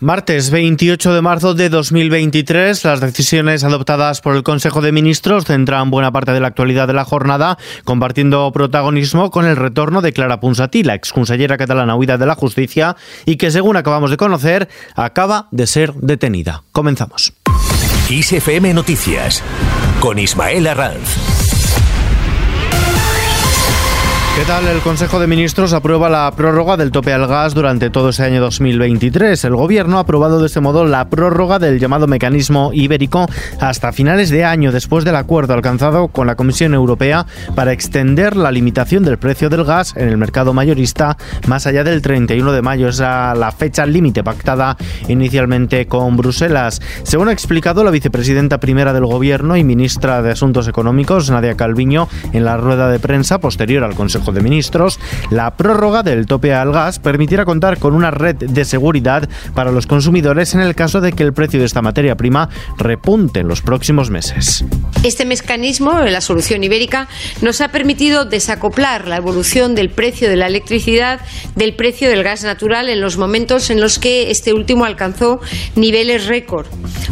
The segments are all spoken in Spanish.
Martes 28 de marzo de 2023, las decisiones adoptadas por el Consejo de Ministros centran buena parte de la actualidad de la jornada, compartiendo protagonismo con el retorno de Clara Ponsatí, la exconsellera catalana huida de la justicia y que, según acabamos de conocer, acaba de ser detenida. Comenzamos. ISFM Noticias con Ismael Arranz. ¿Qué tal? El Consejo de Ministros aprueba la prórroga del tope al gas durante todo ese año 2023. El Gobierno ha aprobado de este modo la prórroga del llamado mecanismo ibérico hasta finales de año, después del acuerdo alcanzado con la Comisión Europea para extender la limitación del precio del gas en el mercado mayorista más allá del 31 de mayo. Es la fecha límite pactada inicialmente con Bruselas. Según ha explicado la vicepresidenta primera del Gobierno y ministra de Asuntos Económicos, Nadia Calviño, en la rueda de prensa posterior al Consejo de Ministros, la prórroga del tope al gas permitirá contar con una red de seguridad para los consumidores en el caso de que el precio de esta materia prima repunte en los próximos meses. Este mecanismo, la solución ibérica, nos ha permitido desacoplar la evolución del precio de la electricidad del precio del gas natural en los momentos en los que este último alcanzó niveles récord,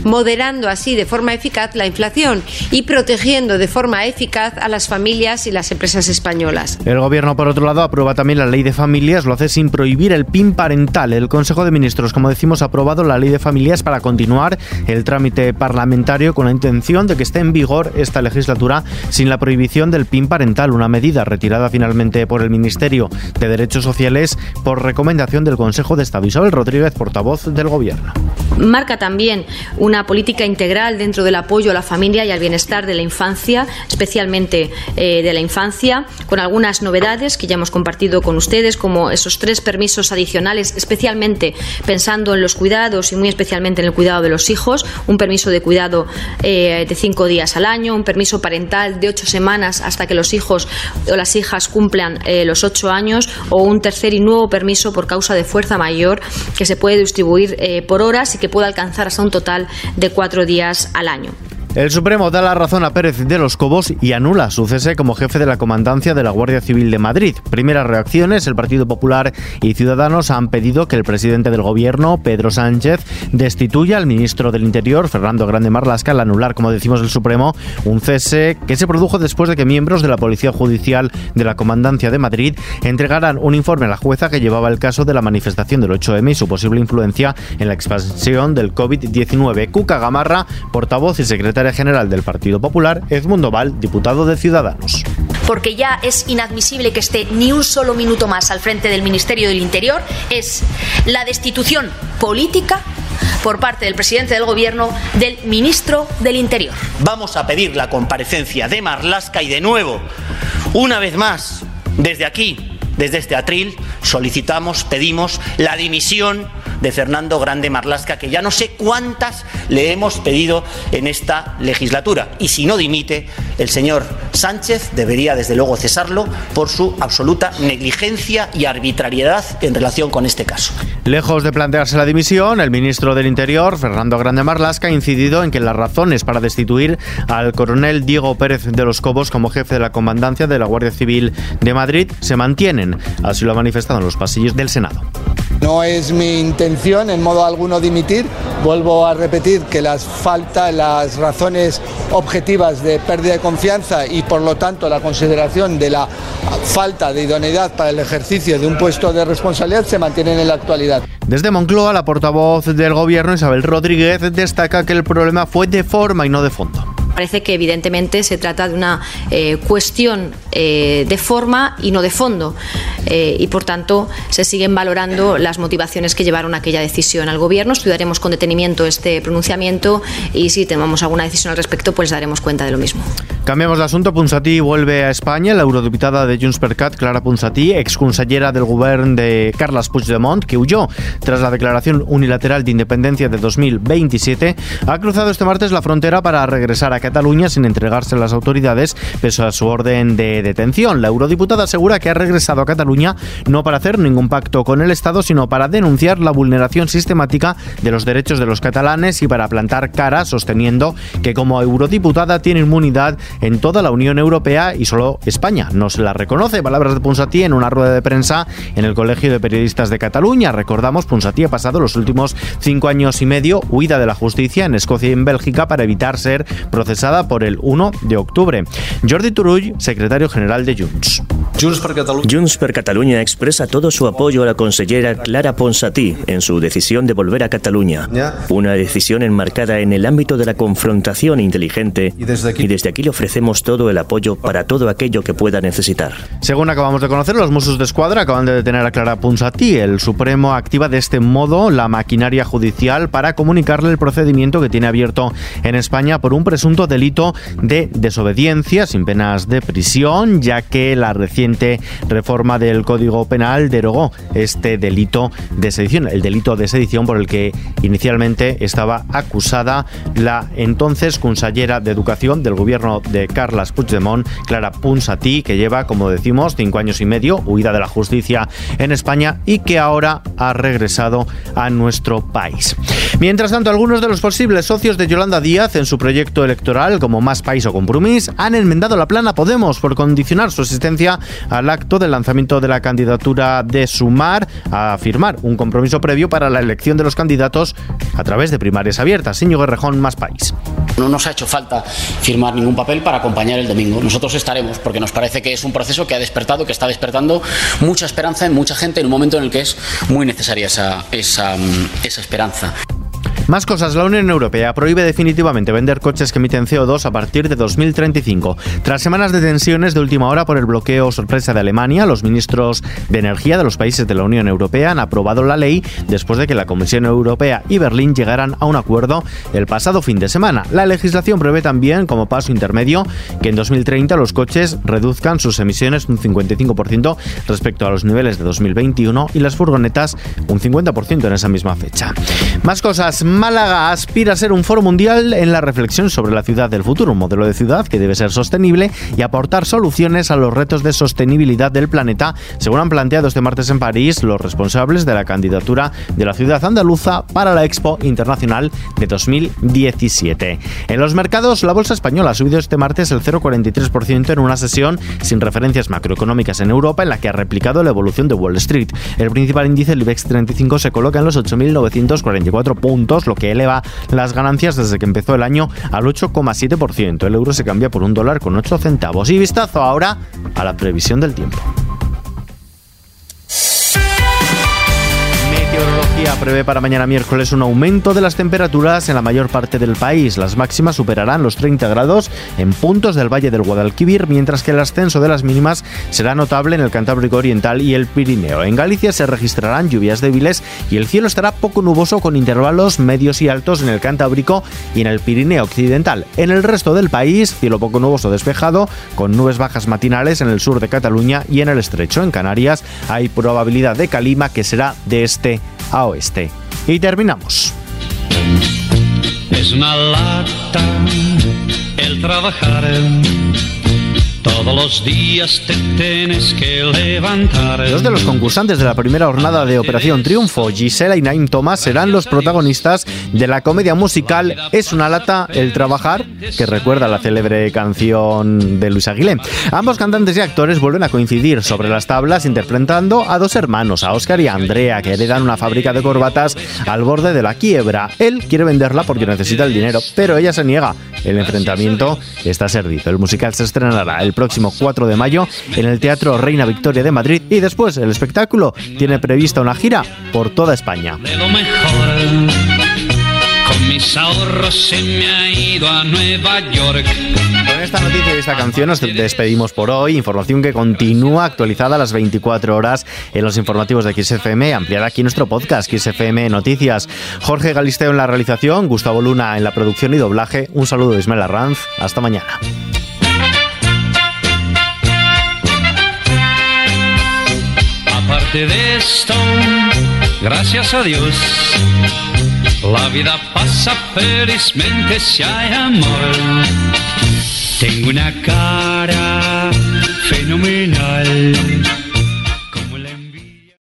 moderando así de forma eficaz la inflación y protegiendo de forma eficaz a las familias y las empresas españolas. El Gobierno, por otro lado, aprueba también la ley de familias, lo hace sin prohibir el PIN parental. El Consejo de Ministros, como decimos, ha aprobado la ley de familias para continuar el trámite parlamentario con la intención de que esté en vigor esta legislatura sin la prohibición del PIN parental, una medida retirada finalmente por el Ministerio de Derechos Sociales por recomendación del Consejo de Estado. Isabel Rodríguez, portavoz del Gobierno. Marca también una política integral dentro del apoyo a la familia y al bienestar de la infancia, especialmente eh, de la infancia, con algunas novedades que ya hemos compartido con ustedes, como esos tres permisos adicionales, especialmente pensando en los cuidados y muy especialmente en el cuidado de los hijos, un permiso de cuidado eh, de cinco días al año, un permiso parental de ocho semanas hasta que los hijos o las hijas cumplan eh, los ocho años, o un tercer y nuevo permiso por causa de fuerza mayor que se puede distribuir eh, por horas y que puede alcanzar hasta un total de cuatro días al año. El Supremo da la razón a Pérez de los Cobos y anula su cese como jefe de la comandancia de la Guardia Civil de Madrid. Primeras reacciones, el Partido Popular y Ciudadanos han pedido que el presidente del gobierno, Pedro Sánchez, destituya al ministro del Interior, Fernando Grande Marlasca, al anular, como decimos el Supremo, un cese que se produjo después de que miembros de la Policía Judicial de la Comandancia de Madrid entregaran un informe a la jueza que llevaba el caso de la manifestación del 8M y su posible influencia en la expansión del COVID-19. Cuca Gamarra, portavoz y secretaria general del Partido Popular, Edmundo Val, diputado de Ciudadanos. Porque ya es inadmisible que esté ni un solo minuto más al frente del Ministerio del Interior, es la destitución política por parte del presidente del Gobierno del ministro del Interior. Vamos a pedir la comparecencia de Marlasca y de nuevo, una vez más, desde aquí, desde este atril, solicitamos, pedimos la dimisión de Fernando Grande Marlasca, que ya no sé cuántas le hemos pedido en esta legislatura. Y si no dimite, el señor Sánchez debería desde luego cesarlo por su absoluta negligencia y arbitrariedad en relación con este caso. Lejos de plantearse la dimisión, el ministro del Interior, Fernando Grande Marlasca, ha incidido en que las razones para destituir al coronel Diego Pérez de los Cobos como jefe de la comandancia de la Guardia Civil de Madrid se mantienen. Así lo ha manifestado en los pasillos del Senado. No es mi intención en modo alguno dimitir. Vuelvo a repetir que las falta, las razones objetivas de pérdida de confianza y por lo tanto la consideración de la falta de idoneidad para el ejercicio de un puesto de responsabilidad se mantienen en la actualidad. Desde Moncloa, la portavoz del gobierno Isabel Rodríguez destaca que el problema fue de forma y no de fondo. Parece que evidentemente se trata de una eh, cuestión eh, de forma y no de fondo. Eh, y por tanto se siguen valorando las motivaciones que llevaron a aquella decisión al Gobierno. Estudiaremos con detenimiento este pronunciamiento y si tenemos alguna decisión al respecto, pues daremos cuenta de lo mismo. Cambiamos de asunto. Punzatí vuelve a España. La eurodiputada de Junts per Cat, Clara Punzatí, exconsellera del gobierno de Carles Puigdemont, que huyó tras la declaración unilateral de independencia de 2027, ha cruzado este martes la frontera para regresar a Cataluña sin entregarse a las autoridades, pese a su orden de detención. La eurodiputada asegura que ha regresado a Cataluña no para hacer ningún pacto con el Estado, sino para denunciar la vulneración sistemática de los derechos de los catalanes y para plantar cara sosteniendo que como eurodiputada tiene inmunidad en toda la Unión Europea y solo España no se la reconoce. Palabras de Ponsatí en una rueda de prensa en el Colegio de Periodistas de Cataluña. Recordamos, Ponsatí ha pasado los últimos cinco años y medio huida de la justicia en Escocia y en Bélgica para evitar ser procesada por el 1 de octubre. Jordi Turull, secretario general de Junts. Junts per Catalunya expresa todo su apoyo a la consellera Clara Ponsatí en su decisión de volver a Cataluña. Una decisión enmarcada en el ámbito de la confrontación inteligente y desde aquí le ofrecemos todo el apoyo para todo aquello que pueda necesitar. Según acabamos de conocer, los Mossos de Escuadra acaban de detener a Clara Ponsatí. El Supremo activa de este modo la maquinaria judicial para comunicarle el procedimiento que tiene abierto en España por un presunto delito de desobediencia sin penas de prisión, ya que la reciente reforma del Código Penal derogó este delito de sedición, el delito de sedición por el que inicialmente estaba acusada la entonces consellera de Educación del gobierno de Carles Puigdemont, Clara Ponsatí, que lleva, como decimos, cinco años y medio huida de la justicia en España y que ahora ha regresado a nuestro país. Mientras tanto, algunos de los posibles socios de Yolanda Díaz en su proyecto electoral, como Más País o Compromís, han enmendado la plana Podemos por condicionar su asistencia al acto del lanzamiento de la candidatura de Sumar a firmar un compromiso previo para la elección de los candidatos a través de primarias abiertas. Señor Guerrejón, Más País. No nos ha hecho falta firmar ningún papel para acompañar el domingo. Nosotros estaremos porque nos parece que es un proceso que ha despertado, que está despertando mucha esperanza en mucha gente en un momento en el que es muy necesaria esa, esa, esa esperanza. Más cosas, la Unión Europea prohíbe definitivamente vender coches que emiten CO2 a partir de 2035. Tras semanas de tensiones de última hora por el bloqueo sorpresa de Alemania, los ministros de energía de los países de la Unión Europea han aprobado la ley después de que la Comisión Europea y Berlín llegaran a un acuerdo el pasado fin de semana. La legislación prevé también, como paso intermedio, que en 2030 los coches reduzcan sus emisiones un 55% respecto a los niveles de 2021 y las furgonetas un 50% en esa misma fecha. Más cosas, Málaga aspira a ser un foro mundial en la reflexión sobre la ciudad del futuro, un modelo de ciudad que debe ser sostenible y aportar soluciones a los retos de sostenibilidad del planeta, según han planteado este martes en París los responsables de la candidatura de la ciudad andaluza para la Expo Internacional de 2017. En los mercados, la bolsa española ha subido este martes el 0,43% en una sesión sin referencias macroeconómicas en Europa en la que ha replicado la evolución de Wall Street. El principal índice, el IBEX 35, se coloca en los 8.944 puntos, lo que eleva las ganancias desde que empezó el año al 8,7%. El euro se cambia por un dólar con 8 centavos. Y vistazo ahora a la previsión del tiempo. Prevé para mañana miércoles un aumento de las temperaturas en la mayor parte del país. Las máximas superarán los 30 grados en puntos del Valle del Guadalquivir, mientras que el ascenso de las mínimas será notable en el Cantábrico Oriental y el Pirineo. En Galicia se registrarán lluvias débiles y el cielo estará poco nuboso con intervalos medios y altos en el Cantábrico y en el Pirineo Occidental. En el resto del país, cielo poco nuboso despejado, con nubes bajas matinales en el sur de Cataluña y en el estrecho. En Canarias hay probabilidad de calima que será de este a oeste. Y terminamos. Es una lata el trabajar. Todos los días te tienes que levantar. Dos de los concursantes de la primera jornada de Operación Triunfo, Gisela y Naim Thomas, serán los protagonistas de la comedia musical Es una lata el trabajar, que recuerda la célebre canción de Luis Aguilé. Ambos cantantes y actores vuelven a coincidir sobre las tablas interpretando a dos hermanos, a Oscar y a Andrea, que heredan una fábrica de corbatas al borde de la quiebra. Él quiere venderla porque necesita el dinero, pero ella se niega. El enfrentamiento está servido. El musical se estrenará el próximo 4 de mayo en el Teatro Reina Victoria de Madrid y después el espectáculo tiene prevista una gira por toda España. De lo mejor. Con mis ahorros se me ha ido a Nueva York. Con esta y esta canción nos despedimos por hoy. Información que continúa actualizada a las 24 horas en los informativos de XFM, ampliada aquí nuestro podcast XFM Noticias. Jorge Galisteo en la realización, Gustavo Luna en la producción y doblaje. Un saludo de Ismael Arranz. Hasta mañana. Aparte de esto, gracias a Dios, la vida pasa felizmente si hay amor. Tengo una cara fenomenal.